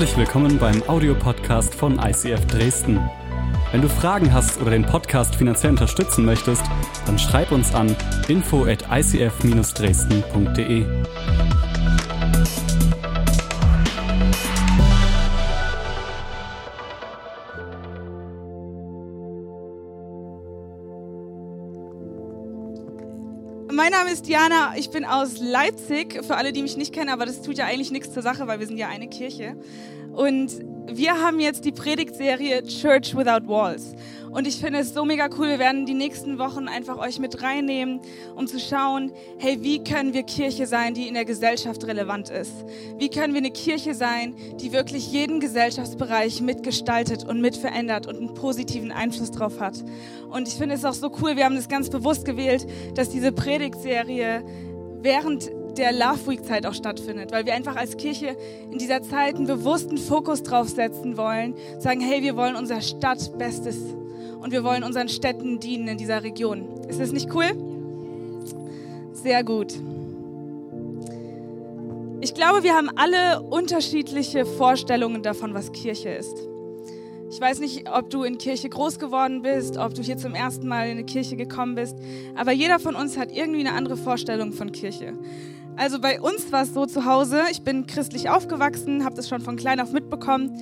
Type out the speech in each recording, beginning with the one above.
Herzlich willkommen beim Audiopodcast von ICF Dresden. Wenn du Fragen hast oder den Podcast finanziell unterstützen möchtest, dann schreib uns an info at icf-dresden.de. Name ist Diana, ich bin aus Leipzig, für alle, die mich nicht kennen, aber das tut ja eigentlich nichts zur Sache, weil wir sind ja eine Kirche. Und wir haben jetzt die Predigtserie Church Without Walls. Und ich finde es so mega cool. Wir werden die nächsten Wochen einfach euch mit reinnehmen, um zu schauen, hey, wie können wir Kirche sein, die in der Gesellschaft relevant ist? Wie können wir eine Kirche sein, die wirklich jeden Gesellschaftsbereich mitgestaltet und mitverändert und einen positiven Einfluss drauf hat? Und ich finde es auch so cool, wir haben das ganz bewusst gewählt, dass diese Predigtserie während der Love Week Zeit auch stattfindet, weil wir einfach als Kirche in dieser Zeit einen bewussten Fokus drauf setzen wollen, sagen, hey, wir wollen unserer Stadt Bestes und wir wollen unseren Städten dienen in dieser Region. Ist das nicht cool? Sehr gut. Ich glaube, wir haben alle unterschiedliche Vorstellungen davon, was Kirche ist. Ich weiß nicht, ob du in Kirche groß geworden bist, ob du hier zum ersten Mal in eine Kirche gekommen bist, aber jeder von uns hat irgendwie eine andere Vorstellung von Kirche. Also bei uns war es so zu Hause, ich bin christlich aufgewachsen, habe das schon von klein auf mitbekommen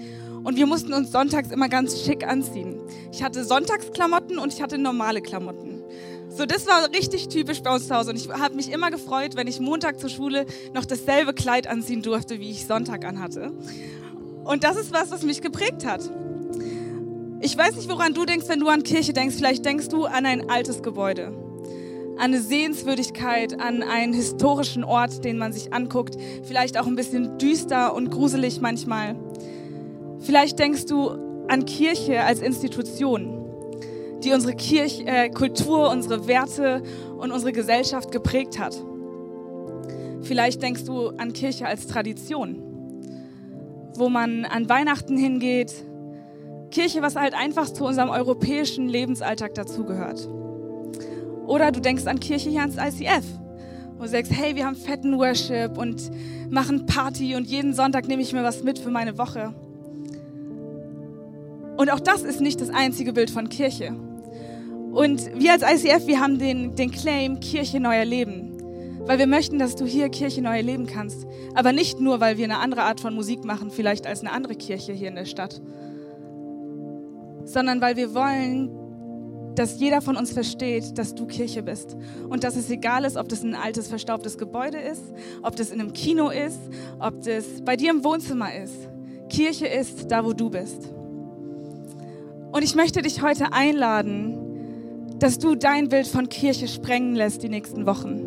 und wir mussten uns sonntags immer ganz schick anziehen. Ich hatte Sonntagsklamotten und ich hatte normale Klamotten. So, das war richtig typisch bei uns zu Hause. Und ich habe mich immer gefreut, wenn ich Montag zur Schule noch dasselbe Kleid anziehen durfte, wie ich Sonntag anhatte. Und das ist was, was mich geprägt hat. Ich weiß nicht, woran du denkst, wenn du an Kirche denkst. Vielleicht denkst du an ein altes Gebäude, an eine Sehenswürdigkeit, an einen historischen Ort, den man sich anguckt. Vielleicht auch ein bisschen düster und gruselig manchmal. Vielleicht denkst du an Kirche als Institution, die unsere Kirch, äh, Kultur, unsere Werte und unsere Gesellschaft geprägt hat. Vielleicht denkst du an Kirche als Tradition, wo man an Weihnachten hingeht. Kirche, was halt einfach zu unserem europäischen Lebensalltag dazugehört. Oder du denkst an Kirche hier ans ICF, wo du sagst, hey, wir haben fetten Worship und machen Party und jeden Sonntag nehme ich mir was mit für meine Woche. Und auch das ist nicht das einzige Bild von Kirche. Und wir als ICF, wir haben den, den Claim Kirche neuer Leben. Weil wir möchten, dass du hier Kirche neu leben kannst. Aber nicht nur, weil wir eine andere Art von Musik machen, vielleicht als eine andere Kirche hier in der Stadt. Sondern weil wir wollen, dass jeder von uns versteht, dass du Kirche bist. Und dass es egal ist, ob das ein altes, verstaubtes Gebäude ist, ob das in einem Kino ist, ob das bei dir im Wohnzimmer ist. Kirche ist da, wo du bist. Und ich möchte dich heute einladen, dass du dein Bild von Kirche sprengen lässt die nächsten Wochen.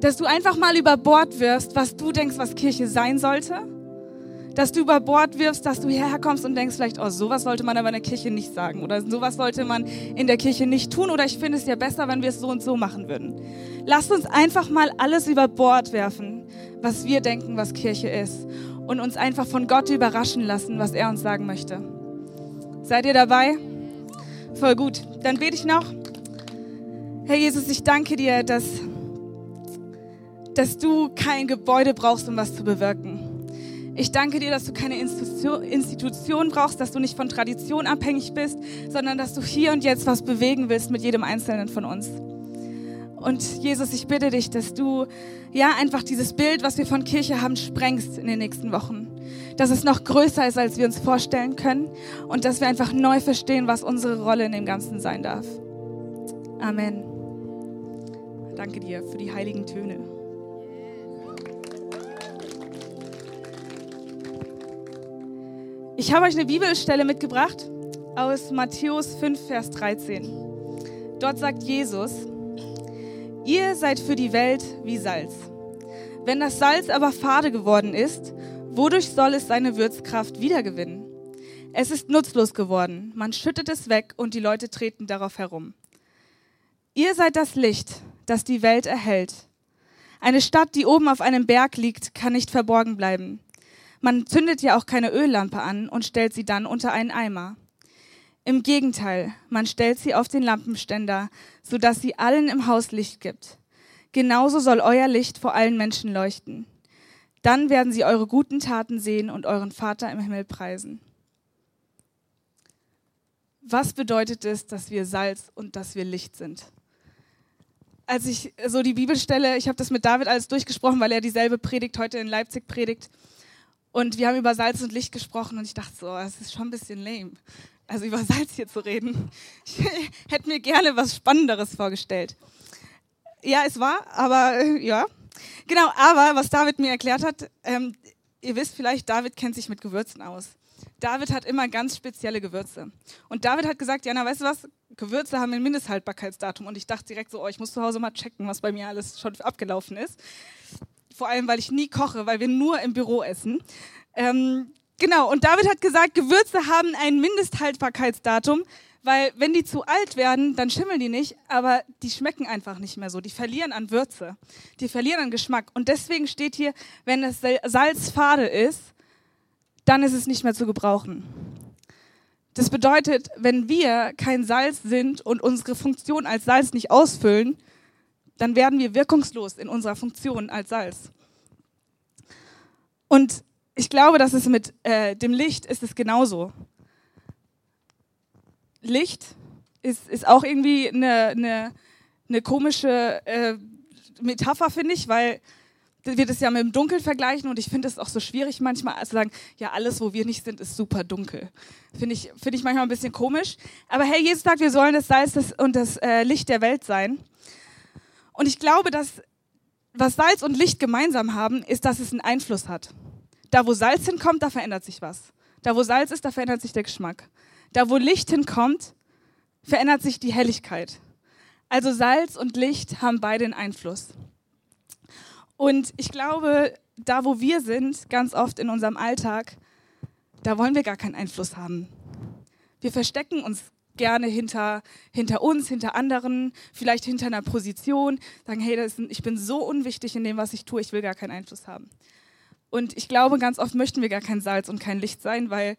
Dass du einfach mal über Bord wirfst, was du denkst, was Kirche sein sollte. Dass du über Bord wirfst, dass du hierher kommst und denkst vielleicht, oh, sowas sollte man aber in der Kirche nicht sagen oder sowas sollte man in der Kirche nicht tun oder ich finde es ja besser, wenn wir es so und so machen würden. Lasst uns einfach mal alles über Bord werfen, was wir denken, was Kirche ist und uns einfach von Gott überraschen lassen, was er uns sagen möchte. Seid ihr dabei? Voll gut. Dann bete ich noch. Herr Jesus, ich danke dir, dass, dass du kein Gebäude brauchst, um was zu bewirken. Ich danke dir, dass du keine Institution brauchst, dass du nicht von Tradition abhängig bist, sondern dass du hier und jetzt was bewegen willst mit jedem Einzelnen von uns. Und Jesus, ich bitte dich, dass du ja einfach dieses Bild, was wir von Kirche haben, sprengst in den nächsten Wochen dass es noch größer ist, als wir uns vorstellen können und dass wir einfach neu verstehen, was unsere Rolle in dem Ganzen sein darf. Amen. Danke dir für die heiligen Töne. Ich habe euch eine Bibelstelle mitgebracht aus Matthäus 5, Vers 13. Dort sagt Jesus, ihr seid für die Welt wie Salz. Wenn das Salz aber fade geworden ist, Wodurch soll es seine Würzkraft wiedergewinnen? Es ist nutzlos geworden. Man schüttet es weg und die Leute treten darauf herum. Ihr seid das Licht, das die Welt erhält. Eine Stadt, die oben auf einem Berg liegt, kann nicht verborgen bleiben. Man zündet ja auch keine Öllampe an und stellt sie dann unter einen Eimer. Im Gegenteil, man stellt sie auf den Lampenständer, sodass sie allen im Haus Licht gibt. Genauso soll euer Licht vor allen Menschen leuchten Dann werden sie eure guten Taten sehen und euren Vater im Himmel preisen. Was bedeutet es, dass wir Salz und dass wir Licht sind? Als ich so die Bibelstelle, ich habe das mit David alles durchgesprochen, weil er dieselbe Predigt heute in Leipzig predigt. Und wir haben über Salz und Licht gesprochen und ich dachte so, das ist schon ein bisschen lame. Also über Salz hier zu reden. Ich hätte mir gerne was Spannenderes vorgestellt. Ja, es war, aber äh, ja. Genau, aber was David mir erklärt hat, ähm, ihr wisst vielleicht, David kennt sich mit Gewürzen aus. David hat immer ganz spezielle Gewürze. Und David hat gesagt, Jana, weißt du was? Gewürze haben ein Mindesthaltbarkeitsdatum. Und ich dachte direkt so, oh, ich muss zu Hause mal checken, was bei mir alles schon abgelaufen ist. Vor allem, weil ich nie koche, weil wir nur im Büro essen. Ähm, genau, und David hat gesagt, Gewürze haben ein Mindesthaltbarkeitsdatum, weil wenn die zu alt werden, dann schimmeln die nicht, aber die schmecken einfach nicht mehr so. Die verlieren an Würze, die verlieren an Geschmack. Und deswegen steht hier, wenn das Salz fade ist, dann ist es nicht mehr zu gebrauchen. Das bedeutet, wenn wir kein Salz sind und unsere Funktion als Salz nicht ausfüllen, dann werden wir wirkungslos in unserer Funktion als Salz. Und ich glaube, dass es mit äh, dem Licht ist es genauso. Licht ist, ist auch irgendwie eine, eine, eine komische äh, Metapher, finde ich, weil wir das ja mit dem Dunkel vergleichen und ich finde es auch so schwierig manchmal zu sagen, ja, alles, wo wir nicht sind, ist super dunkel. Finde ich, finde ich manchmal ein bisschen komisch. Aber hey, Jesus sagt, wir sollen das Salz und das äh, Licht der Welt sein. Und ich glaube, dass was Salz und Licht gemeinsam haben, ist, dass es einen Einfluss hat. Da, wo Salz hinkommt, da verändert sich was. Da, wo Salz ist, da verändert sich der Geschmack. Da, wo Licht hinkommt, verändert sich die Helligkeit. Also Salz und Licht haben beide einen Einfluss. Und ich glaube, da, wo wir sind, ganz oft in unserem Alltag, da wollen wir gar keinen Einfluss haben. Wir verstecken uns gerne hinter, hinter uns, hinter anderen, vielleicht hinter einer Position, sagen, hey, ist, ich bin so unwichtig in dem, was ich tue, ich will gar keinen Einfluss haben. Und ich glaube, ganz oft möchten wir gar kein Salz und kein Licht sein, weil,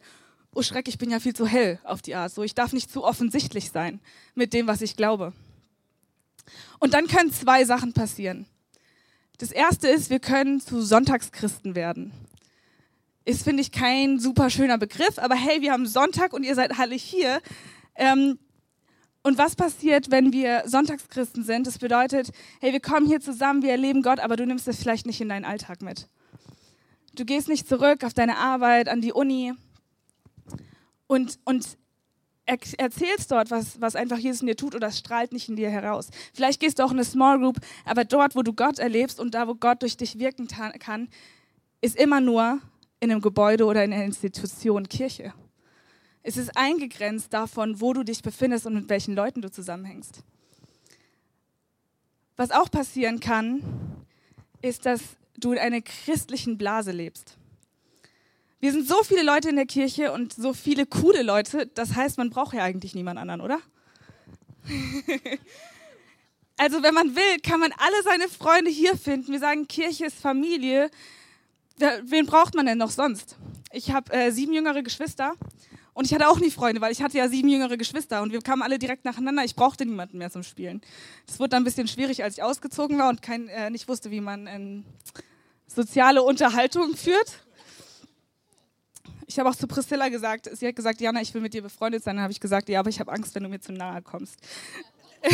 oh Schreck, ich bin ja viel zu hell auf die Art. So, ich darf nicht zu offensichtlich sein mit dem, was ich glaube. Und dann können zwei Sachen passieren. Das erste ist, wir können zu Sonntagschristen werden. Ist, finde ich, kein super schöner Begriff, aber hey, wir haben Sonntag und ihr seid alle hier. Ähm, und was passiert, wenn wir Sonntagschristen sind? Das bedeutet, hey, wir kommen hier zusammen, wir erleben Gott, aber du nimmst es vielleicht nicht in deinen Alltag mit. Du gehst nicht zurück auf deine Arbeit, an die Uni und, und erzählst dort, was, was einfach Jesus in dir tut und das strahlt nicht in dir heraus. Vielleicht gehst du auch in eine Small Group, aber dort, wo du Gott erlebst und da, wo Gott durch dich wirken kann, ist immer nur in einem Gebäude oder in einer Institution Kirche. Es ist eingegrenzt davon, wo du dich befindest und mit welchen Leuten du zusammenhängst. Was auch passieren kann, ist, dass du in einer christlichen Blase lebst. Wir sind so viele Leute in der Kirche und so viele coole Leute, das heißt, man braucht ja eigentlich niemand anderen, oder? also wenn man will, kann man alle seine Freunde hier finden. Wir sagen, Kirche ist Familie. Wen braucht man denn noch sonst? Ich habe äh, sieben jüngere Geschwister und ich hatte auch nie Freunde, weil ich hatte ja sieben jüngere Geschwister und wir kamen alle direkt nacheinander. Ich brauchte niemanden mehr zum Spielen. Das wurde dann ein bisschen schwierig, als ich ausgezogen war und kein, äh, nicht wusste, wie man äh, soziale Unterhaltung führt ich habe auch zu Priscilla gesagt, sie hat gesagt, Jana, ich will mit dir befreundet sein. Dann habe ich gesagt, ja, aber ich habe Angst, wenn du mir zu nahe kommst.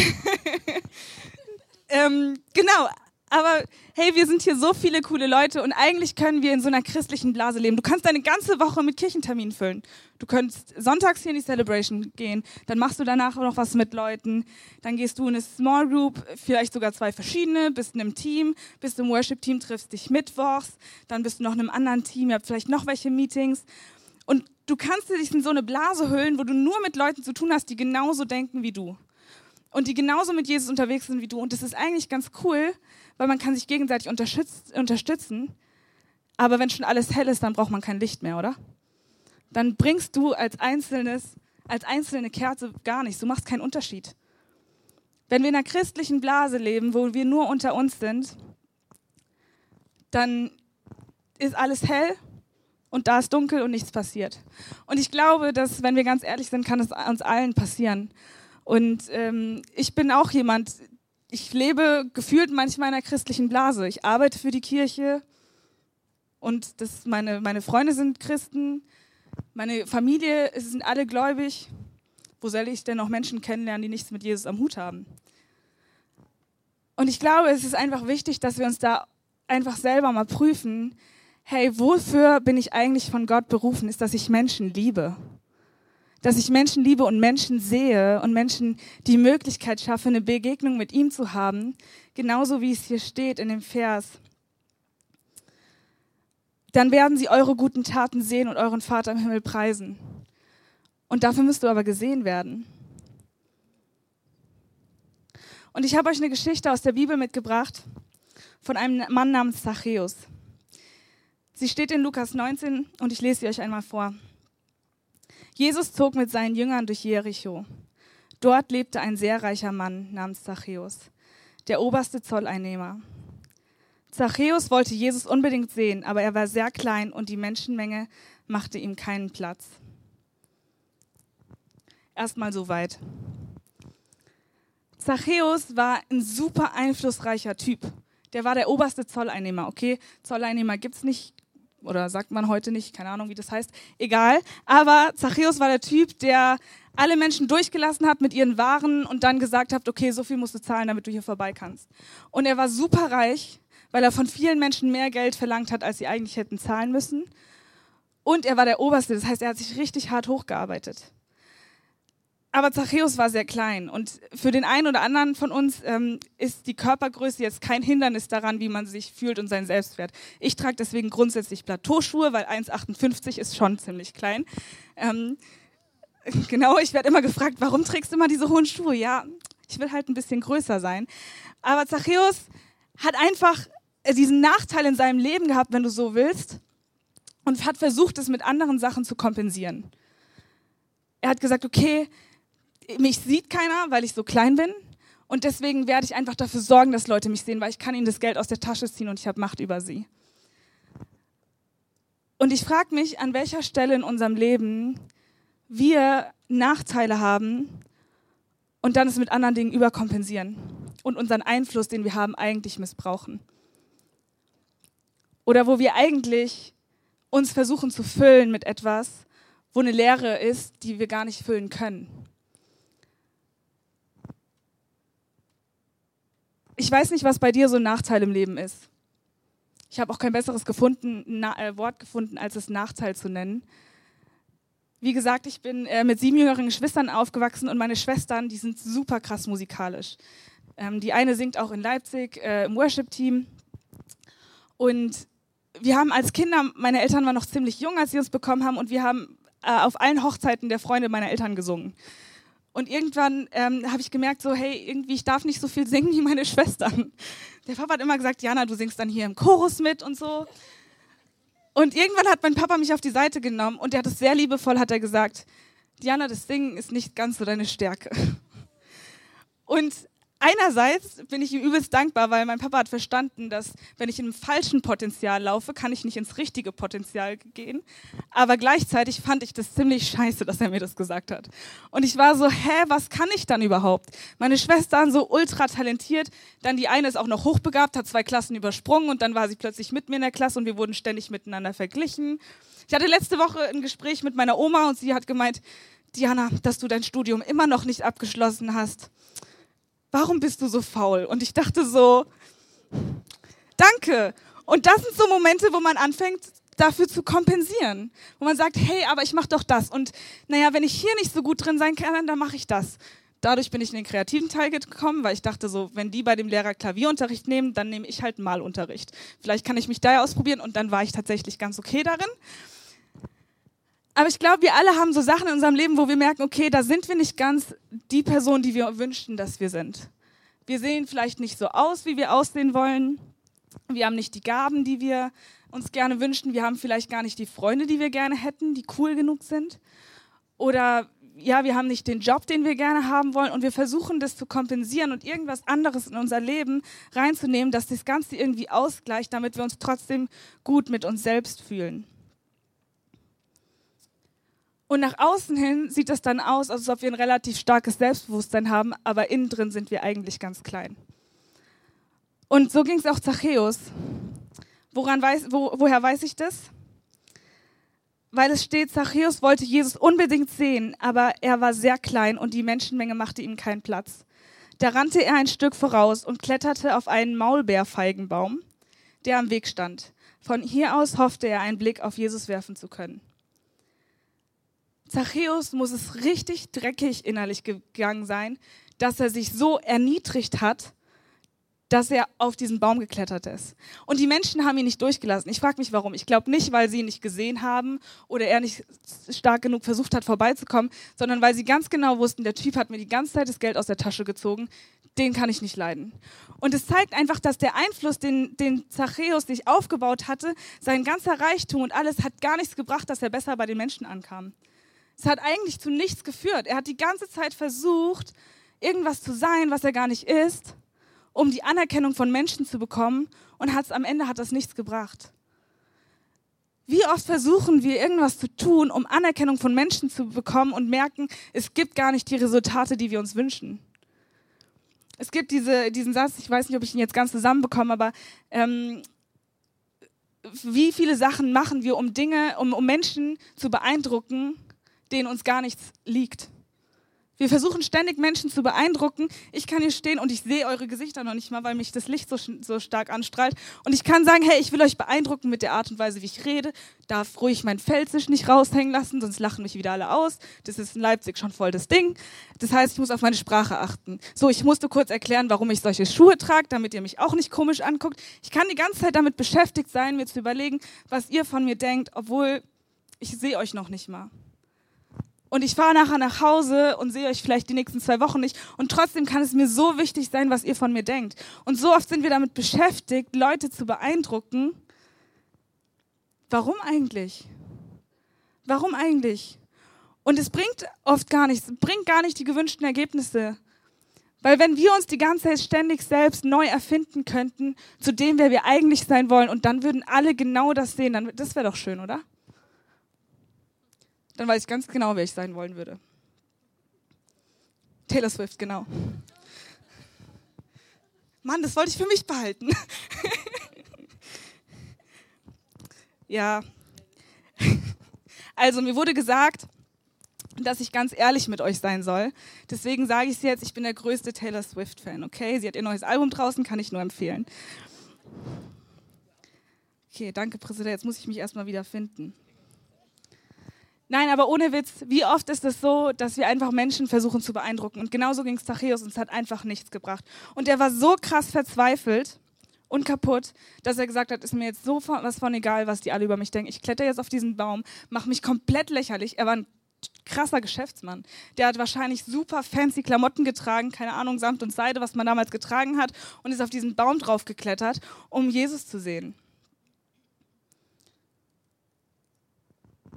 ähm, genau, aber hey, wir sind hier so viele coole Leute und eigentlich können wir in so einer christlichen Blase leben. Du kannst deine ganze Woche mit Kirchenterminen füllen. Du könntest sonntags hier in die Celebration gehen, dann machst du danach noch was mit Leuten, dann gehst du in eine Small Group, vielleicht sogar zwei verschiedene, bist in einem Team, bist im Worship-Team, triffst dich mittwochs, dann bist du noch in einem anderen Team, ihr habt vielleicht noch welche Meetings. Und du kannst dich in so eine Blase hüllen, wo du nur mit Leuten zu tun hast, die genauso denken wie du. Und die genauso mit Jesus unterwegs sind wie du. Und das ist eigentlich ganz cool, weil man kann sich gegenseitig unterstützen. Aber wenn schon alles hell ist, dann braucht man kein Licht mehr, oder? Dann bringst du als einzelnes, als einzelne Kerze gar nichts. Du machst keinen Unterschied. Wenn wir in einer christlichen Blase leben, wo wir nur unter uns sind, dann ist alles hell und da ist dunkel und nichts passiert. Und ich glaube, dass, wenn wir ganz ehrlich sind, kann es uns allen passieren. Und ähm, ich bin auch jemand, ich lebe gefühlt manchmal in einer christlichen Blase. Ich arbeite für die Kirche, und das meine, meine Freunde sind Christen, meine Familie sind alle gläubig. Wo soll ich denn noch Menschen kennenlernen, die nichts mit Jesus am Hut haben? Und ich glaube, es ist einfach wichtig, dass wir uns da einfach selber mal prüfen, hey, wofür bin ich eigentlich von Gott berufen? Ist, dass ich Menschen liebe. Dass ich Menschen liebe und Menschen sehe und Menschen die Möglichkeit schaffe, eine Begegnung mit ihm zu haben. Genauso wie es hier steht in dem Vers. Dann werden sie eure guten Taten sehen und euren Vater im Himmel preisen. Und dafür müsst du aber gesehen werden. Und ich habe euch eine Geschichte aus der Bibel mitgebracht von einem Mann namens Zachäus. Sie steht in Lukas 19 und ich lese sie euch einmal vor. Jesus zog mit seinen Jüngern durch Jericho. Dort lebte ein sehr reicher Mann namens Zachäus, der oberste Zolleinnehmer. Zachäus wollte Jesus unbedingt sehen, aber er war sehr klein und die Menschenmenge machte ihm keinen Platz. Erstmal soweit. Zachäus war ein super einflussreicher Typ. Der war der oberste Zolleinnehmer, okay? Zolleinnehmer gibt es nicht, oder sagt man heute nicht, keine Ahnung, wie das heißt, egal. Aber Zachäus war der Typ, der alle Menschen durchgelassen hat mit ihren Waren und dann gesagt hat, okay, so viel musst du zahlen, damit du hier vorbei kannst. Und er war super reich, weil er von vielen Menschen mehr Geld verlangt hat, als sie eigentlich hätten zahlen müssen. Und er war der Oberste, das heißt, er hat sich richtig hart hochgearbeitet. Aber Zachäus war sehr klein und für den einen oder anderen von uns ähm, ist die Körpergröße jetzt kein Hindernis daran, wie man sich fühlt und seinen Selbstwert. Ich trage deswegen grundsätzlich Plateauschuhe, weil 1,58 ist schon ziemlich klein. Ähm, genau, ich werde immer gefragt, warum trägst du immer diese hohen Schuhe? Ja, ich will halt ein bisschen größer sein. Aber Zachäus hat einfach äh, diesen Nachteil in seinem Leben gehabt, wenn du so willst, und hat versucht, es mit anderen Sachen zu kompensieren. Er hat gesagt, okay, mich sieht keiner, weil ich so klein bin. Und deswegen werde ich einfach dafür sorgen, dass Leute mich sehen, weil ich kann ihnen das Geld aus der Tasche ziehen und ich habe Macht über sie. Und ich frage mich, an welcher Stelle in unserem Leben wir Nachteile haben und dann es mit anderen Dingen überkompensieren und unseren Einfluss, den wir haben, eigentlich missbrauchen. Oder wo wir eigentlich uns versuchen zu füllen mit etwas, wo eine Leere ist, die wir gar nicht füllen können. Ich weiß nicht, was bei dir so ein Nachteil im Leben ist. Ich habe auch kein besseres gefunden, na, äh, Wort gefunden, als es Nachteil zu nennen. Wie gesagt, ich bin äh, mit sieben jüngeren Geschwistern aufgewachsen und meine Schwestern, die sind super krass musikalisch. Ähm, die eine singt auch in Leipzig äh, im Worship-Team. Und wir haben als Kinder, meine Eltern waren noch ziemlich jung, als sie uns bekommen haben, und wir haben äh, auf allen Hochzeiten der Freunde meiner Eltern gesungen. Und irgendwann ähm, habe ich gemerkt, so, hey, irgendwie, ich darf nicht so viel singen wie meine Schwestern. Der Papa hat immer gesagt, Jana, du singst dann hier im Chorus mit und so. Und irgendwann hat mein Papa mich auf die Seite genommen und er hat es sehr liebevoll, hat er gesagt, Diana, das Singen ist nicht ganz so deine Stärke. Und einerseits bin ich ihm übelst dankbar, weil mein Papa hat verstanden, dass wenn ich in einem falschen Potenzial laufe, kann ich nicht ins richtige Potenzial gehen. Aber gleichzeitig fand ich das ziemlich scheiße, dass er mir das gesagt hat. Und ich war so, hä, was kann ich dann überhaupt? Meine Schwestern so ultra talentiert, dann die eine ist auch noch hochbegabt, hat zwei Klassen übersprungen und dann war sie plötzlich mit mir in der Klasse und wir wurden ständig miteinander verglichen. Ich hatte letzte Woche ein Gespräch mit meiner Oma und sie hat gemeint, Diana, dass du dein Studium immer noch nicht abgeschlossen hast warum bist du so faul? Und ich dachte so, danke. Und das sind so Momente, wo man anfängt, dafür zu kompensieren. Wo man sagt, hey, aber ich mache doch das. Und naja, wenn ich hier nicht so gut drin sein kann, dann mache ich das. Dadurch bin ich in den kreativen Teil gekommen, weil ich dachte so, wenn die bei dem Lehrer Klavierunterricht nehmen, dann nehme ich halt Malunterricht. Vielleicht kann ich mich da ja ausprobieren und dann war ich tatsächlich ganz okay darin. Aber ich glaube, wir alle haben so Sachen in unserem Leben, wo wir merken, okay, da sind wir nicht ganz die Person, die wir wünschen, dass wir sind. Wir sehen vielleicht nicht so aus, wie wir aussehen wollen. Wir haben nicht die Gaben, die wir uns gerne wünschen. Wir haben vielleicht gar nicht die Freunde, die wir gerne hätten, die cool genug sind. Oder ja, wir haben nicht den Job, den wir gerne haben wollen. Und wir versuchen das zu kompensieren und irgendwas anderes in unser Leben reinzunehmen, dass das Ganze irgendwie ausgleicht, damit wir uns trotzdem gut mit uns selbst fühlen. Und nach außen hin sieht das dann aus, als ob wir ein relativ starkes Selbstbewusstsein haben, aber innen drin sind wir eigentlich ganz klein. Und so ging es auch Zachäus. Woran weiß, wo, woher weiß ich das? Weil es steht, Zachäus wollte Jesus unbedingt sehen, aber er war sehr klein und die Menschenmenge machte ihm keinen Platz. Da rannte er ein Stück voraus und kletterte auf einen Maulbeerfeigenbaum, der am Weg stand. Von hier aus hoffte er, einen Blick auf Jesus werfen zu können. Zachäus muss es richtig dreckig innerlich gegangen sein, dass er sich so erniedrigt hat, dass er auf diesen Baum geklettert ist. Und die Menschen haben ihn nicht durchgelassen. Ich frage mich, warum. Ich glaube nicht, weil sie ihn nicht gesehen haben oder er nicht stark genug versucht hat, vorbeizukommen, sondern weil sie ganz genau wussten, der Typ hat mir die ganze Zeit das Geld aus der Tasche gezogen. Den kann ich nicht leiden. Und es zeigt einfach, dass der Einfluss, den, den Zachäus sich aufgebaut hatte, sein ganzer Reichtum und alles hat gar nichts gebracht, dass er besser bei den Menschen ankam. Es hat eigentlich zu nichts geführt. Er hat die ganze Zeit versucht, irgendwas zu sein, was er gar nicht ist um die Anerkennung von Menschen zu bekommen und hat's, am Ende hat das nichts gebracht. Wie oft versuchen wir irgendwas zu tun, um Anerkennung von Menschen zu bekommen und merken, es gibt gar nicht die Resultate, die wir uns wünschen. Es gibt diese, diesen Satz, ich weiß nicht, ob ich ihn jetzt ganz zusammenbekomme, aber ähm, wie viele Sachen machen wir, um Dinge, um, um Menschen zu beeindrucken, denen uns gar nichts liegt? Wir versuchen ständig Menschen zu beeindrucken. Ich kann hier stehen und ich sehe eure Gesichter noch nicht mal, weil mich das Licht so, so stark anstrahlt. Und ich kann sagen, hey, ich will euch beeindrucken mit der Art und Weise, wie ich rede. Darf ruhig mein Felsisch nicht raushängen lassen, sonst lachen mich wieder alle aus. Das ist in Leipzig schon voll das Ding. Das heißt, ich muss auf meine Sprache achten. So, ich musste kurz erklären, warum ich solche Schuhe trage, damit ihr mich auch nicht komisch anguckt. Ich kann die ganze Zeit damit beschäftigt sein, mir zu überlegen, was ihr von mir denkt, obwohl ich sehe euch noch nicht mal und ich fahre nachher nach Hause und sehe euch vielleicht die nächsten zwei Wochen nicht und trotzdem kann es mir so wichtig sein, was ihr von mir denkt. Und so oft sind wir damit beschäftigt, Leute zu beeindrucken. Warum eigentlich? Warum eigentlich? Und es bringt oft gar nichts, bringt gar nicht die gewünschten Ergebnisse. Weil wenn wir uns die ganze Zeit ständig selbst neu erfinden könnten, zu dem, wer wir eigentlich sein wollen, und dann würden alle genau das sehen, dann das wäre doch schön, oder? Dann weiß ich ganz genau, wer ich sein wollen würde. Taylor Swift, genau. Mann, das wollte ich für mich behalten. ja. Also mir wurde gesagt, dass ich ganz ehrlich mit euch sein soll. Deswegen sage ich es jetzt, ich bin der größte Taylor Swift-Fan, okay? Sie hat ihr neues Album draußen, kann ich nur empfehlen. Okay, danke, Präsident. Jetzt muss ich mich erstmal wieder finden. Nein, aber ohne Witz, wie oft ist es so, dass wir einfach Menschen versuchen zu beeindrucken? Und genauso ging es Zachäus und es hat einfach nichts gebracht. Und er war so krass verzweifelt und kaputt, dass er gesagt hat, ist mir jetzt so was von egal, was die alle über mich denken. Ich kletter jetzt auf diesen Baum, mache mich komplett lächerlich. Er war ein krasser Geschäftsmann. Der hat wahrscheinlich super fancy Klamotten getragen, keine Ahnung, Samt und Seide, was man damals getragen hat, und ist auf diesen Baum drauf geklettert, um Jesus zu sehen.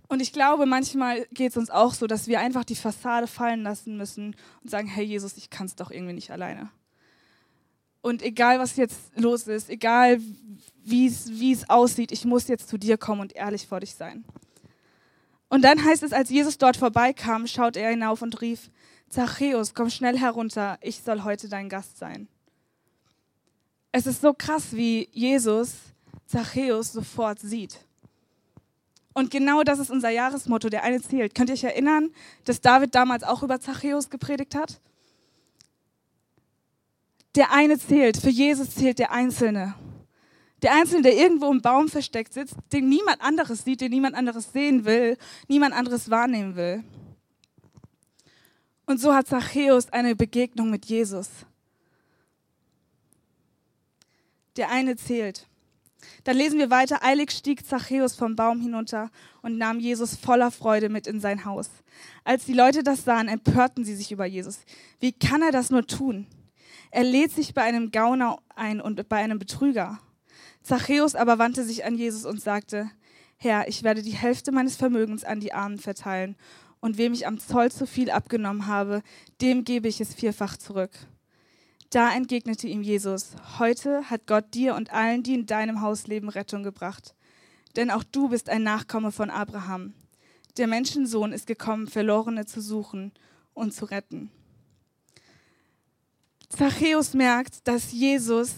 Und ich glaube, manchmal geht es uns auch so, dass wir einfach die Fassade fallen lassen müssen und sagen, hey Jesus, ich kann es doch irgendwie nicht alleine. Und egal, was jetzt los ist, egal, wie es aussieht, ich muss jetzt zu dir kommen und ehrlich vor dich sein. Und dann heißt es, als Jesus dort vorbeikam, schaut er hinauf und rief, Zachäus, komm schnell herunter, ich soll heute dein Gast sein. Es ist so krass, wie Jesus Zachäus sofort sieht. Und genau das ist unser Jahresmotto, der eine zählt. Könnt ihr euch erinnern, dass David damals auch über Zachäus gepredigt hat? Der eine zählt, für Jesus zählt der Einzelne. Der Einzelne, der irgendwo im Baum versteckt sitzt, den niemand anderes sieht, den niemand anderes sehen will, niemand anderes wahrnehmen will. Und so hat Zachäus eine Begegnung mit Jesus. Der eine zählt. Dann lesen wir weiter, eilig stieg Zachäus vom Baum hinunter und nahm Jesus voller Freude mit in sein Haus. Als die Leute das sahen, empörten sie sich über Jesus. Wie kann er das nur tun? Er lädt sich bei einem Gauner ein und bei einem Betrüger. Zachäus aber wandte sich an Jesus und sagte, Herr, ich werde die Hälfte meines Vermögens an die Armen verteilen, und wem ich am Zoll zu viel abgenommen habe, dem gebe ich es vierfach zurück. Da entgegnete ihm Jesus, heute hat Gott dir und allen, die in deinem Haus leben, Rettung gebracht. Denn auch du bist ein Nachkomme von Abraham. Der Menschensohn ist gekommen, Verlorene zu suchen und zu retten. Zachäus merkt, dass Jesus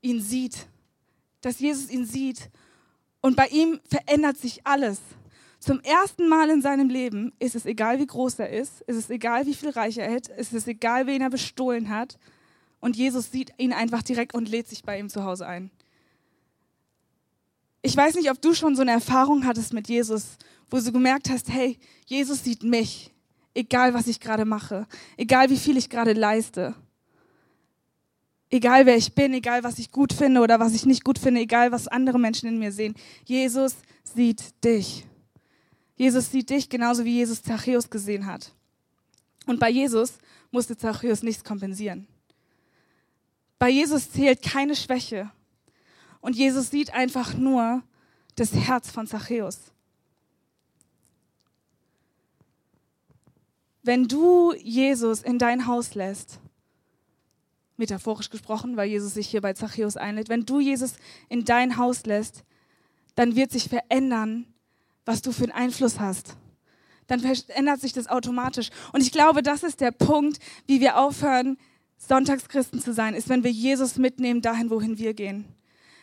ihn sieht, dass Jesus ihn sieht und bei ihm verändert sich alles. Zum ersten Mal in seinem Leben ist es egal, wie groß er ist, ist es egal, wie viel Reich er hat, ist es egal, wen er bestohlen hat. Und Jesus sieht ihn einfach direkt und lädt sich bei ihm zu Hause ein. Ich weiß nicht, ob du schon so eine Erfahrung hattest mit Jesus, wo du gemerkt hast, hey, Jesus sieht mich, egal was ich gerade mache, egal wie viel ich gerade leiste. Egal wer ich bin, egal was ich gut finde oder was ich nicht gut finde, egal was andere Menschen in mir sehen. Jesus sieht dich. Jesus sieht dich genauso wie Jesus Zachäus gesehen hat. Und bei Jesus musste Zachäus nichts kompensieren. Bei Jesus zählt keine Schwäche. Und Jesus sieht einfach nur das Herz von Zachäus. Wenn du Jesus in dein Haus lässt, metaphorisch gesprochen, weil Jesus sich hier bei Zachäus einlädt, wenn du Jesus in dein Haus lässt, dann wird sich verändern, was du für einen Einfluss hast. Dann verändert sich das automatisch. Und ich glaube, das ist der Punkt, wie wir aufhören, Sonntagschristen zu sein, ist, wenn wir Jesus mitnehmen dahin, wohin wir gehen.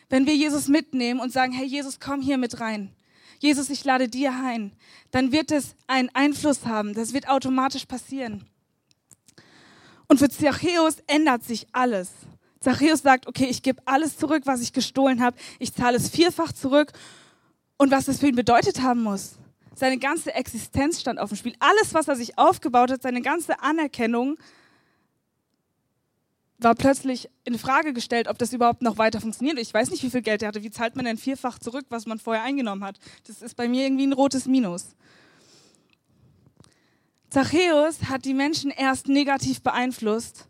Wenn wir Jesus mitnehmen und sagen, hey Jesus, komm hier mit rein. Jesus, ich lade dir ein. Dann wird es einen Einfluss haben. Das wird automatisch passieren. Und für Zachäus ändert sich alles. Zachäus sagt, okay, ich gebe alles zurück, was ich gestohlen habe. Ich zahle es vierfach zurück. Und was das für ihn bedeutet haben muss. Seine ganze Existenz stand auf dem Spiel. Alles, was er sich aufgebaut hat, seine ganze Anerkennung, war plötzlich in Frage gestellt, ob das überhaupt noch weiter funktioniert. Ich weiß nicht, wie viel Geld er hatte. Wie zahlt man denn vierfach zurück, was man vorher eingenommen hat? Das ist bei mir irgendwie ein rotes Minus. Zachäus hat die Menschen erst negativ beeinflusst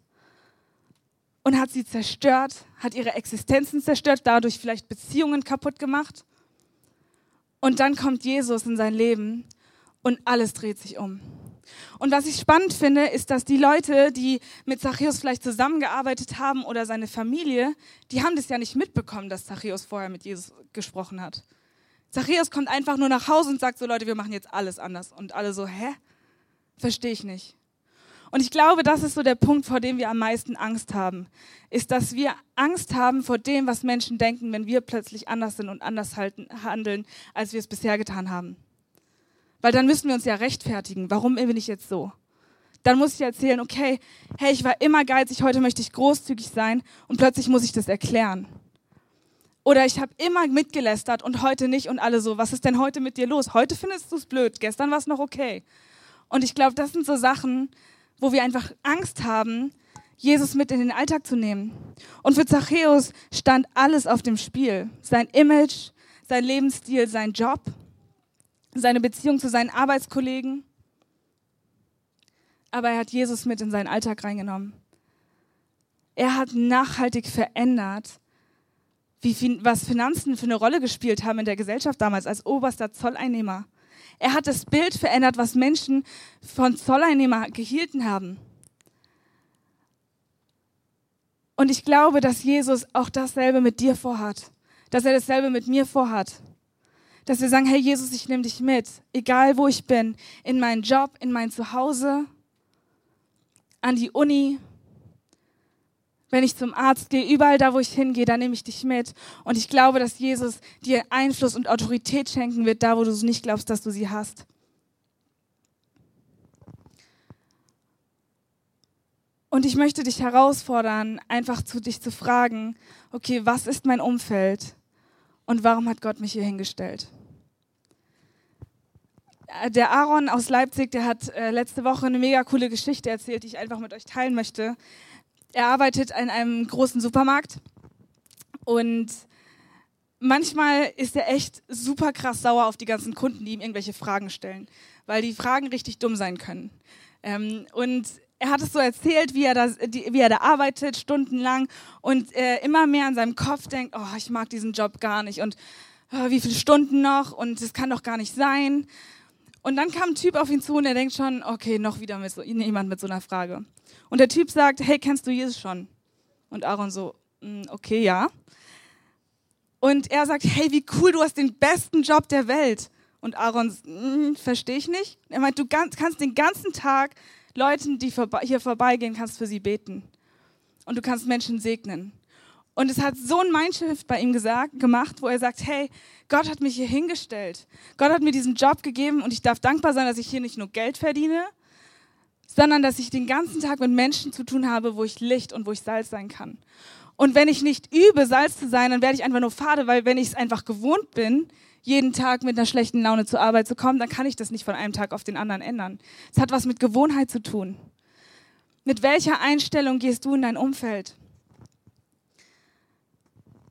und hat sie zerstört, hat ihre Existenzen zerstört, dadurch vielleicht Beziehungen kaputt gemacht. Und dann kommt Jesus in sein Leben und alles dreht sich um. Und was ich spannend finde, ist, dass die Leute, die mit Zachäus vielleicht zusammengearbeitet haben oder seine Familie, die haben das ja nicht mitbekommen, dass Zachäus vorher mit Jesus gesprochen hat. Zachäus kommt einfach nur nach Hause und sagt so, Leute, wir machen jetzt alles anders. Und alle so, hä? Verstehe ich nicht. Und ich glaube, das ist so der Punkt, vor dem wir am meisten Angst haben, ist, dass wir Angst haben vor dem, was Menschen denken, wenn wir plötzlich anders sind und anders halten, handeln, als wir es bisher getan haben. Weil dann müssen wir uns ja rechtfertigen. Warum bin ich jetzt so? Dann muss ich erzählen, okay, hey, ich war immer geizig, heute möchte ich großzügig sein und plötzlich muss ich das erklären. Oder ich habe immer mitgelästert und heute nicht und alle so, was ist denn heute mit dir los? Heute findest du es blöd, gestern war es noch okay. Und ich glaube, das sind so Sachen, wo wir einfach Angst haben, Jesus mit in den Alltag zu nehmen. Und für Zachäus stand alles auf dem Spiel. Sein Image, sein Lebensstil, sein Job seine Beziehung zu seinen Arbeitskollegen. Aber er hat Jesus mit in seinen Alltag reingenommen. Er hat nachhaltig verändert, wie, was Finanzen für eine Rolle gespielt haben in der Gesellschaft damals als oberster Zolleinnehmer. Er hat das Bild verändert, was Menschen von Zolleinnehmer gehielten haben. Und ich glaube, dass Jesus auch dasselbe mit dir vorhat, dass er dasselbe mit mir vorhat dass wir sagen, hey Jesus, ich nehme dich mit, egal wo ich bin, in meinen Job, in mein Zuhause, an die Uni, wenn ich zum Arzt gehe, überall da, wo ich hingehe, da nehme ich dich mit. Und ich glaube, dass Jesus dir Einfluss und Autorität schenken wird, da, wo du nicht glaubst, dass du sie hast. Und ich möchte dich herausfordern, einfach zu dich zu fragen, okay, was ist mein Umfeld? Und warum hat Gott mich hier hingestellt? Äh, der Aaron aus Leipzig, der hat äh, letzte Woche eine mega coole Geschichte erzählt, die ich einfach mit euch teilen möchte. Er arbeitet in einem großen Supermarkt und manchmal ist er echt super krass sauer auf die ganzen Kunden, die ihm irgendwelche Fragen stellen, weil die Fragen richtig dumm sein können. Ähm, und er hat es so erzählt, wie er, das, die, wie er da arbeitet, stundenlang und äh, immer mehr in seinem Kopf denkt, oh, ich mag diesen Job gar nicht und oh, wie viele Stunden noch und es kann doch gar nicht sein. Und dann kam ein Typ auf ihn zu und er denkt schon, okay, noch wieder mit so, jemand mit so einer Frage. Und der Typ sagt, hey, kennst du Jesus schon? Und Aaron so, mm, okay, ja. Und er sagt, hey, wie cool, du hast den besten Job der Welt. Und Aaron, mm, verstehe ich nicht. Er meint, du kannst den ganzen Tag Leuten, die hier vorbeigehen, kannst für sie beten. Und du kannst Menschen segnen. Und es hat so ein Mindshift bei ihm gesagt, gemacht, wo er sagt, hey, Gott hat mich hier hingestellt. Gott hat mir diesen Job gegeben und ich darf dankbar sein, dass ich hier nicht nur Geld verdiene, sondern dass ich den ganzen Tag mit Menschen zu tun habe, wo ich Licht und wo ich Salz sein kann. Und wenn ich nicht übe, Salz zu sein, dann werde ich einfach nur fade, weil wenn ich es einfach gewohnt bin, jeden Tag mit einer schlechten Laune zur Arbeit zu kommen, dann kann ich das nicht von einem Tag auf den anderen ändern. Es hat was mit Gewohnheit zu tun. Mit welcher Einstellung gehst du in dein Umfeld?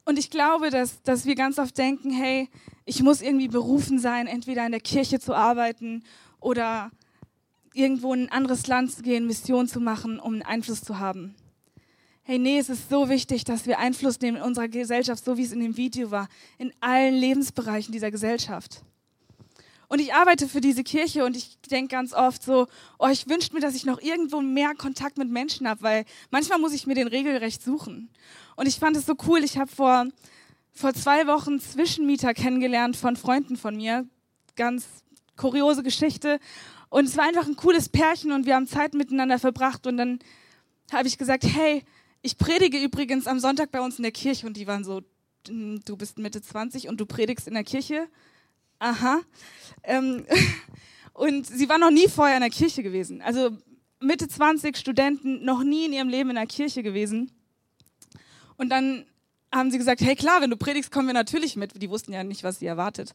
Und ich glaube, dass, dass wir ganz oft denken, hey, ich muss irgendwie berufen sein, entweder in der Kirche zu arbeiten oder irgendwo in ein anderes Land zu gehen, Mission zu machen, um einen Einfluss zu haben. Hey, nee, es ist so wichtig, dass wir Einfluss nehmen in unserer Gesellschaft, so wie es in dem Video war, in allen Lebensbereichen dieser Gesellschaft. Und ich arbeite für diese Kirche und ich denke ganz oft so, oh, ich wünschte mir, dass ich noch irgendwo mehr Kontakt mit Menschen habe, weil manchmal muss ich mir den regelrecht suchen. Und ich fand es so cool, ich habe vor, vor zwei Wochen Zwischenmieter kennengelernt von Freunden von mir. Ganz kuriose Geschichte. Und es war einfach ein cooles Pärchen und wir haben Zeit miteinander verbracht. Und dann habe ich gesagt, hey, ich predige übrigens am Sonntag bei uns in der Kirche. Und die waren so, hm, du bist Mitte 20 und du predigst in der Kirche? Aha. Ähm, und sie war noch nie vorher in der Kirche gewesen. Also Mitte 20 Studenten, noch nie in ihrem Leben in der Kirche gewesen. Und dann haben sie gesagt, hey klar, wenn du predigst, kommen wir natürlich mit. Die wussten ja nicht, was sie erwartet.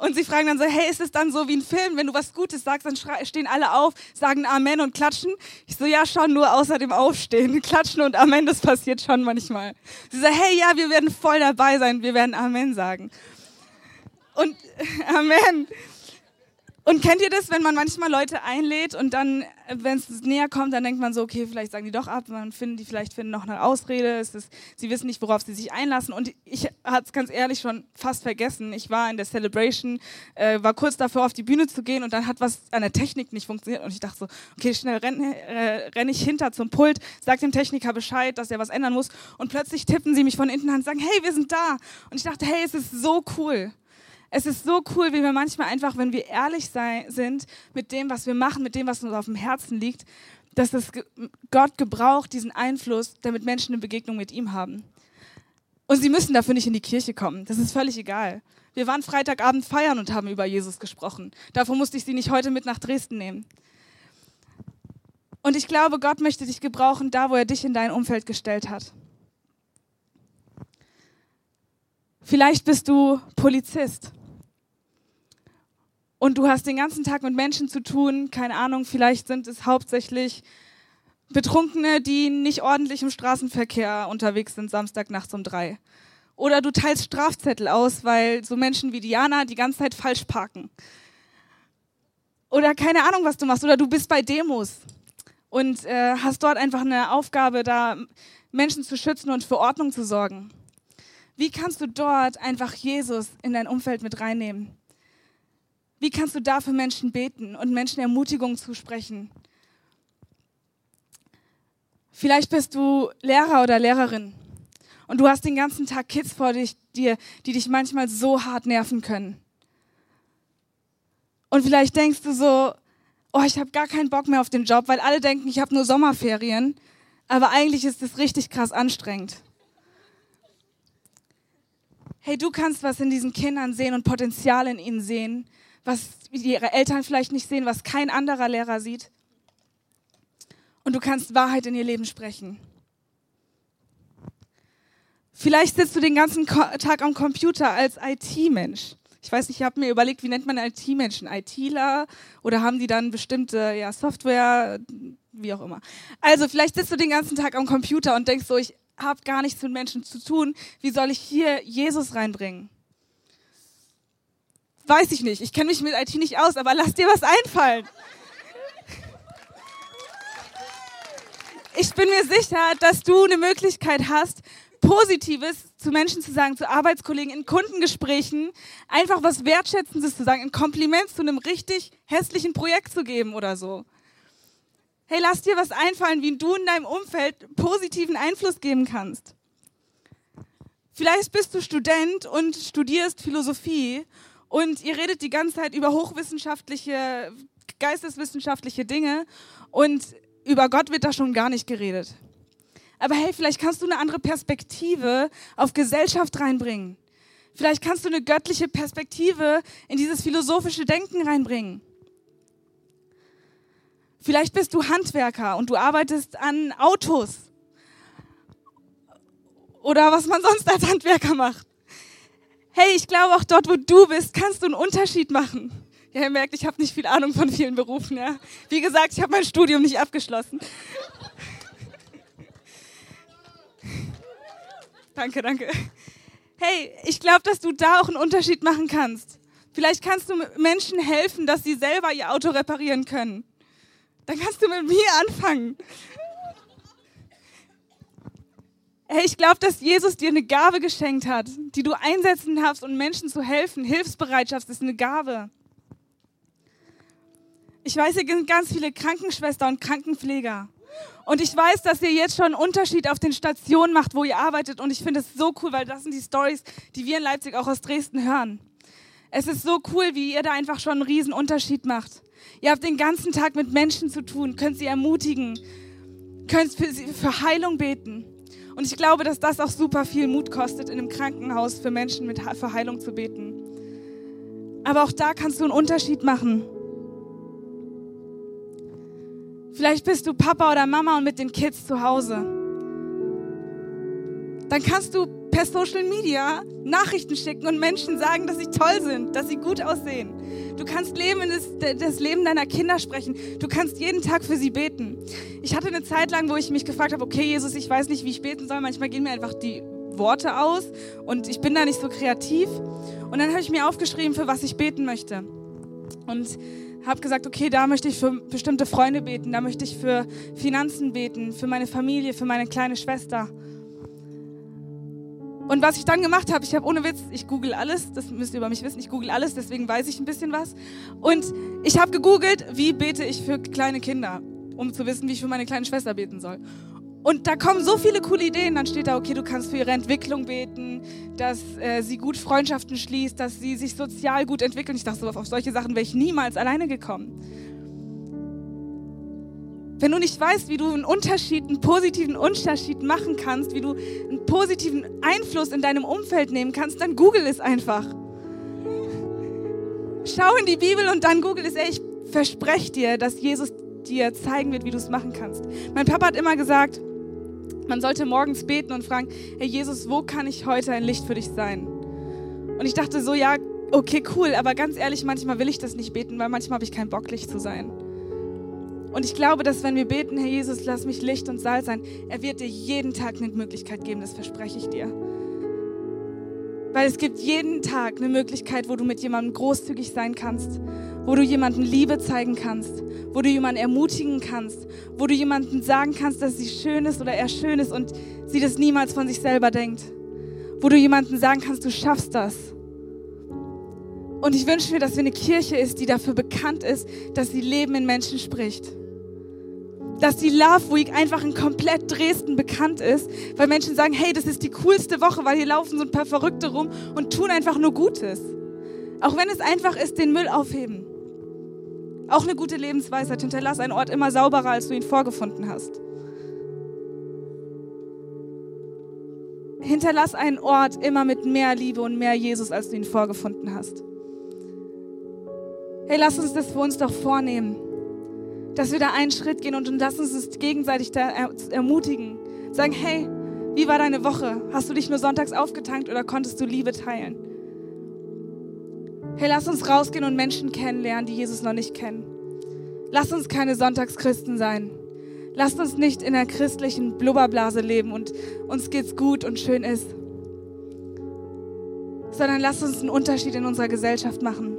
Und sie fragen dann so, hey, ist es dann so wie ein Film, wenn du was Gutes sagst, dann stehen alle auf, sagen Amen und klatschen? Ich so, ja, schon nur außer dem Aufstehen. Klatschen und Amen, das passiert schon manchmal. Sie so, hey, ja, wir werden voll dabei sein, wir werden Amen sagen. Und Amen. Und kennt ihr das, wenn man manchmal Leute einlädt und dann, wenn es näher kommt, dann denkt man so, okay, vielleicht sagen die doch ab, man finden die vielleicht finden noch eine Ausrede, es ist, sie wissen nicht, worauf sie sich einlassen. Und ich hatte es ganz ehrlich schon fast vergessen. Ich war in der Celebration, äh, war kurz davor, auf die Bühne zu gehen und dann hat was an der Technik nicht funktioniert und ich dachte so, okay, schnell renne äh, renn ich hinter zum Pult, sag dem Techniker Bescheid, dass er was ändern muss und plötzlich tippen sie mich von hinten an und sagen, hey, wir sind da. Und ich dachte, hey, es ist so cool. Es ist so cool, wie wir manchmal einfach, wenn wir ehrlich sei, sind mit dem, was wir machen, mit dem, was uns auf dem Herzen liegt, dass das Gott gebraucht, diesen Einfluss, damit Menschen eine Begegnung mit ihm haben. Und sie müssen dafür nicht in die Kirche kommen. Das ist völlig egal. Wir waren Freitagabend feiern und haben über Jesus gesprochen. Davor musste ich sie nicht heute mit nach Dresden nehmen. Und ich glaube, Gott möchte dich gebrauchen, da wo er dich in dein Umfeld gestellt hat. Vielleicht bist du Polizist und du hast den ganzen Tag mit Menschen zu tun, keine Ahnung, vielleicht sind es hauptsächlich Betrunkene, die nicht ordentlich im Straßenverkehr unterwegs sind, Samstag nachts um drei. Oder du teilst Strafzettel aus, weil so Menschen wie Diana die ganze Zeit falsch parken. Oder keine Ahnung, was du machst. Oder du bist bei Demos und äh, hast dort einfach eine Aufgabe, da Menschen zu schützen und für Ordnung zu sorgen. Wie kannst du dort einfach Jesus in dein Umfeld mit reinnehmen? Wie kannst du da für Menschen beten und Menschen Ermutigung zusprechen? Vielleicht bist du Lehrer oder Lehrerin und du hast den ganzen Tag Kids vor dich, dir, die dich manchmal so hart nerven können. Und vielleicht denkst du so, oh, ich habe gar keinen Bock mehr auf den Job, weil alle denken, ich habe nur Sommerferien, aber eigentlich ist es richtig krass anstrengend. Hey, du kannst was in diesen Kindern sehen und Potenzial in ihnen sehen, was ihre Eltern vielleicht nicht sehen, was kein anderer Lehrer sieht. Und du kannst Wahrheit in ihr Leben sprechen. Vielleicht sitzt du den ganzen Tag am Computer als IT-Mensch. Ich weiß nicht, ich habe mir überlegt, wie nennt man IT-Menschen? ITler oder haben die dann bestimmte ja, Software, wie auch immer. Also vielleicht sitzt du den ganzen Tag am Computer und denkst so, ich habe gar nichts mit Menschen zu tun. Wie soll ich hier Jesus reinbringen? Weiß ich nicht. Ich kenne mich mit IT nicht aus, aber lass dir was einfallen. Ich bin mir sicher, dass du eine Möglichkeit hast, Positives zu Menschen zu sagen, zu Arbeitskollegen, in Kundengesprächen, einfach was Wertschätzendes zu sagen, ein Kompliment zu einem richtig hässlichen Projekt zu geben oder so. Hey, lass dir was einfallen, wie du in deinem Umfeld positiven Einfluss geben kannst. Vielleicht bist du Student und studierst Philosophie und ihr redet die ganze Zeit über hochwissenschaftliche, geisteswissenschaftliche Dinge und über Gott wird da schon gar nicht geredet. Aber hey, vielleicht kannst du eine andere Perspektive auf Gesellschaft reinbringen. Vielleicht kannst du eine göttliche Perspektive in dieses philosophische Denken reinbringen. Vielleicht bist du Handwerker und du arbeitest an Autos. Oder was man sonst als Handwerker macht. Hey, ich glaube, auch dort, wo du bist, kannst du einen Unterschied machen. Ja, ihr merkt, ich habe nicht viel Ahnung von vielen Berufen. Ja. Wie gesagt, ich habe mein Studium nicht abgeschlossen. danke, danke. Hey, ich glaube, dass du da auch einen Unterschied machen kannst. Vielleicht kannst du Menschen helfen, dass sie selber ihr Auto reparieren können. Dann kannst du mit mir anfangen. Hey, ich glaube, dass Jesus dir eine Gabe geschenkt hat, die du einsetzen darfst, um Menschen zu helfen. Hilfsbereitschaft ist eine Gabe. Ich weiß, hier sind ganz viele Krankenschwestern und Krankenpfleger. Und ich weiß, dass ihr jetzt schon einen Unterschied auf den Stationen macht, wo ihr arbeitet. Und ich finde es so cool, weil das sind die Stories, die wir in Leipzig auch aus Dresden hören. Es ist so cool, wie ihr da einfach schon einen riesen Unterschied macht. Ihr habt den ganzen Tag mit Menschen zu tun, könnt sie ermutigen, könnt für, für Heilung beten. Und ich glaube, dass das auch super viel Mut kostet, in einem Krankenhaus für Menschen mit, für Heilung zu beten. Aber auch da kannst du einen Unterschied machen. Vielleicht bist du Papa oder Mama und mit den Kids zu Hause. Dann kannst du per Social Media Nachrichten schicken und Menschen sagen, dass sie toll sind, dass sie gut aussehen. Du kannst Leben in das, das, Leben deiner Kinder sprechen. Du kannst jeden Tag für sie beten. Ich hatte eine Zeit lang, wo ich mich gefragt habe, okay, Jesus, ich weiß nicht, wie ich beten soll. Manchmal gehen mir einfach die Worte aus und ich bin da nicht so kreativ. Und dann habe ich mir aufgeschrieben, für was ich beten möchte. Und habe gesagt, okay, da möchte ich für bestimmte Freunde beten, da möchte ich für Finanzen beten, für meine Familie, für meine kleine Schwester. Und was ich dann gemacht habe, ich habe ohne Witz, ich google alles, das müsst ihr über mich wissen, ich google alles, deswegen weiß ich ein bisschen was. Und ich habe gegoogelt, wie bete ich für kleine Kinder, um zu wissen, wie ich für meine kleine Schwester beten soll. Und da kommen so viele coole Ideen. Dann steht da, okay, du kannst für ihre Entwicklung beten, dass äh, sie gut Freundschaften schließt, dass sie sich sozial gut entwickeln. Ich dachte, auf solche Sachen wäre ich niemals alleine gekommen. Wenn du nicht weißt, wie du einen Unterschied, einen positiven Unterschied machen kannst, wie du einen positiven Einfluss in deinem Umfeld nehmen kannst, dann google es einfach. Schau in die Bibel und dann google es. Ey, ich verspreche dir, dass Jesus dir zeigen wird, wie du es machen kannst. Mein Papa hat immer gesagt, man sollte morgens beten und fragen, Herr Jesus, wo kann ich heute ein Licht für dich sein? Und ich dachte so, ja, okay, cool, aber ganz ehrlich, manchmal will ich das nicht beten, weil manchmal habe ich keinen Bock, Licht zu sein. Und ich glaube, dass wenn wir beten, Herr Jesus, lass mich Licht und Salz sein, er wird dir jeden Tag eine Möglichkeit geben, das verspreche ich dir. Weil es gibt jeden Tag eine Möglichkeit, wo du mit jemandem großzügig sein kannst, wo du jemandem Liebe zeigen kannst, wo du jemanden ermutigen kannst, wo du jemandem sagen kannst, dass sie schön ist oder er schön ist und sie das niemals von sich selber denkt. Wo du jemandem sagen kannst, du schaffst das. Und ich wünsche mir, dass wir eine Kirche ist, die dafür bekannt ist, dass sie Leben in Menschen spricht dass die Love Week einfach in komplett Dresden bekannt ist, weil Menschen sagen, hey, das ist die coolste Woche, weil hier laufen so ein paar Verrückte rum und tun einfach nur Gutes. Auch wenn es einfach ist, den Müll aufheben. Auch eine gute Lebensweisheit. Hinterlass einen Ort immer sauberer, als du ihn vorgefunden hast. Hinterlass einen Ort immer mit mehr Liebe und mehr Jesus, als du ihn vorgefunden hast. Hey, lass uns das für uns doch vornehmen dass wir da einen Schritt gehen und, lass uns es gegenseitig da ermutigen. Sagen, hey, wie war deine Woche? Hast du dich nur sonntags aufgetankt oder konntest du Liebe teilen? Hey, lass uns rausgehen und Menschen kennenlernen, die Jesus noch nicht kennen. Lass uns keine Sonntagschristen sein. Lass uns nicht in einer christlichen Blubberblase leben und uns geht's gut und schön ist. Sondern lass uns einen Unterschied in unserer Gesellschaft machen.